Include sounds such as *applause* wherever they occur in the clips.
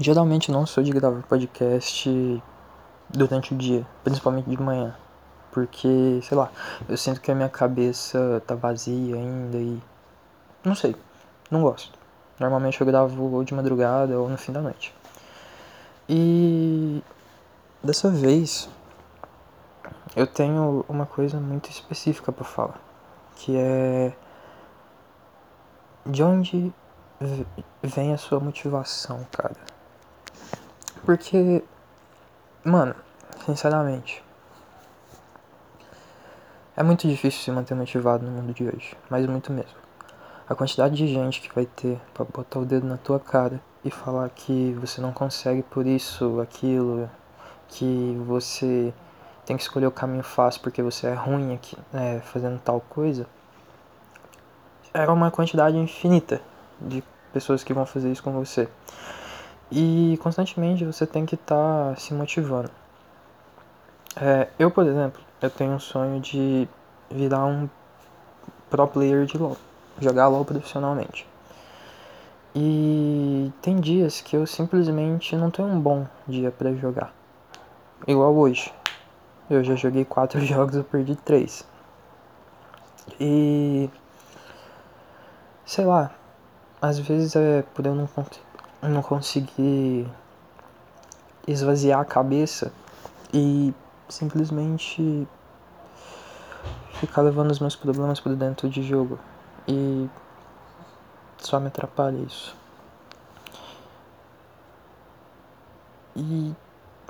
Geralmente não sou de gravar podcast durante o dia, principalmente de manhã. Porque, sei lá, eu sinto que a minha cabeça tá vazia ainda e. Não sei, não gosto. Normalmente eu gravo ou de madrugada ou no fim da noite. E. Dessa vez, eu tenho uma coisa muito específica para falar. Que é. De onde vem a sua motivação, cara? Porque, mano, sinceramente, é muito difícil se manter motivado no mundo de hoje, mas muito mesmo. A quantidade de gente que vai ter para botar o dedo na tua cara e falar que você não consegue por isso, aquilo, que você tem que escolher o caminho fácil porque você é ruim aqui, é, fazendo tal coisa, era uma quantidade infinita de pessoas que vão fazer isso com você. E constantemente você tem que estar tá se motivando. É, eu, por exemplo, eu tenho um sonho de virar um pro player de LoL, jogar LoL profissionalmente. E tem dias que eu simplesmente não tenho um bom dia para jogar. Igual hoje. Eu já joguei quatro *laughs* jogos, eu perdi três. E sei lá, às vezes é por eu não não conseguir esvaziar a cabeça e simplesmente ficar levando os meus problemas para dentro de jogo e só me atrapalha isso. E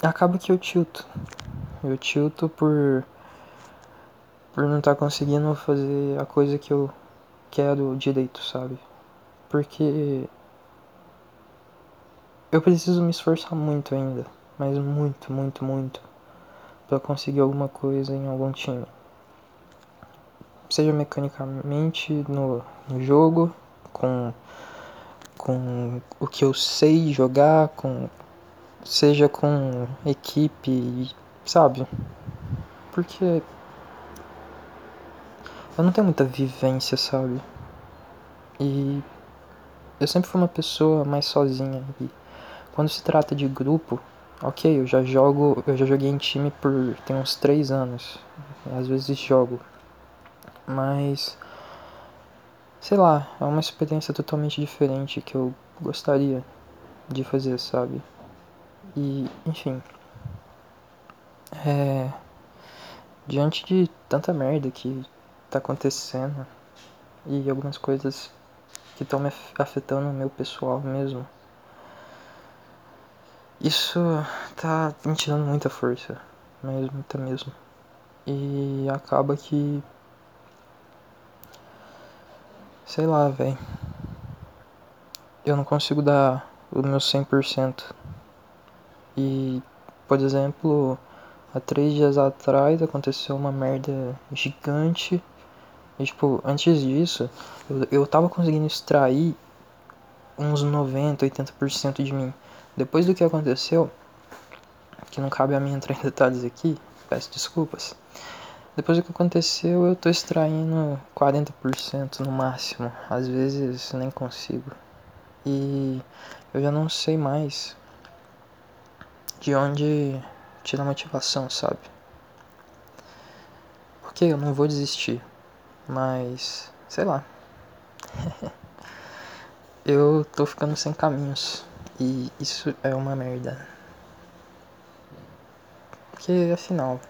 acaba que eu tilto. Eu tilto por por não estar tá conseguindo fazer a coisa que eu quero direito, sabe? Porque eu preciso me esforçar muito ainda, mas muito, muito, muito, para conseguir alguma coisa em algum time. Seja mecanicamente no, no jogo, com, com o que eu sei jogar, com seja com equipe, sabe? Porque eu não tenho muita vivência, sabe? E eu sempre fui uma pessoa mais sozinha e quando se trata de grupo, ok, eu já jogo, eu já joguei em time por tem uns 3 anos. Às vezes jogo. Mas sei lá, é uma experiência totalmente diferente que eu gostaria de fazer, sabe? E, enfim. É diante de tanta merda que tá acontecendo e algumas coisas que estão me afetando o meu pessoal mesmo. Isso tá me tirando muita força, mas muita mesmo. E acaba que. Sei lá, velho. Eu não consigo dar o meu 100%. E, por exemplo, há três dias atrás aconteceu uma merda gigante. E, tipo, antes disso, eu, eu tava conseguindo extrair uns 90, 80% de mim. Depois do que aconteceu, que não cabe a mim entrar em *laughs* detalhes aqui, peço desculpas. Depois do que aconteceu, eu tô extraindo 40% no máximo. Às vezes nem consigo. E eu já não sei mais de onde tirar motivação, sabe? Porque eu não vou desistir, mas sei lá. *laughs* eu tô ficando sem caminhos. E isso é uma merda. Porque afinal.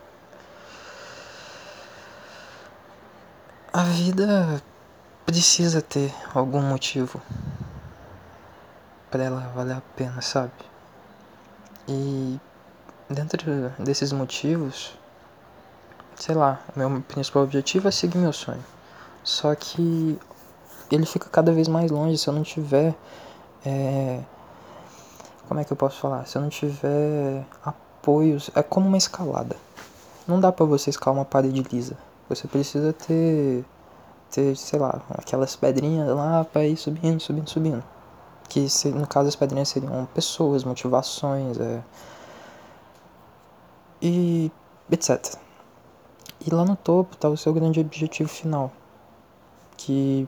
A vida precisa ter algum motivo para ela valer a pena, sabe? E dentro desses motivos, sei lá, meu principal objetivo é seguir meu sonho. Só que ele fica cada vez mais longe se eu não tiver é, como é que eu posso falar? Se eu não tiver apoios, é como uma escalada. Não dá para você escalar uma parede lisa. Você precisa ter ter, sei lá, aquelas pedrinhas lá para ir subindo, subindo, subindo. Que no caso as pedrinhas seriam pessoas, motivações, é, e etc. E lá no topo está o seu grande objetivo final, que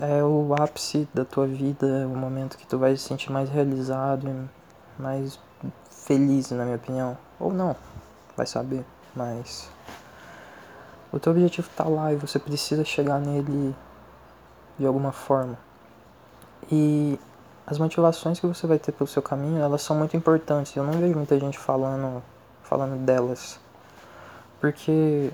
é o ápice da tua vida, é o momento que tu vai se sentir mais realizado e mais feliz, na minha opinião. Ou não, vai saber, mas o teu objetivo tá lá e você precisa chegar nele de alguma forma. E as motivações que você vai ter pelo seu caminho, elas são muito importantes. Eu não vejo muita gente falando, falando delas. Porque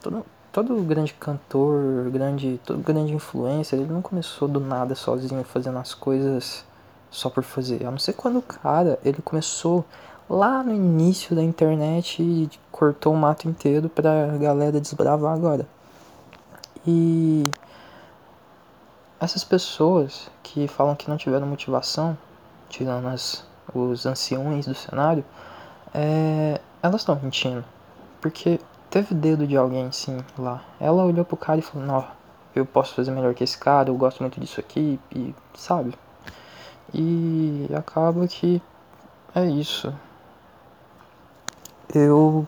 todo, todo grande cantor, grande, todo grande influencer, ele não começou do nada sozinho fazendo as coisas só por fazer. A não ser quando o cara, ele começou lá no início da internet e cortou o mato inteiro pra galera desbravar agora. E essas pessoas que falam que não tiveram motivação, tirando as, os anciões do cenário, é, elas estão mentindo. Porque teve dedo de alguém sim lá. Ela olhou pro cara e falou: Não, eu posso fazer melhor que esse cara, eu gosto muito disso aqui, e sabe? E acaba que é isso. Eu.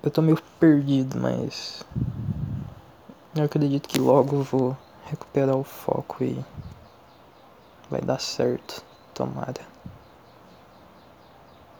Eu tô meio perdido, mas eu acredito que logo eu vou recuperar o foco e vai dar certo, tomara.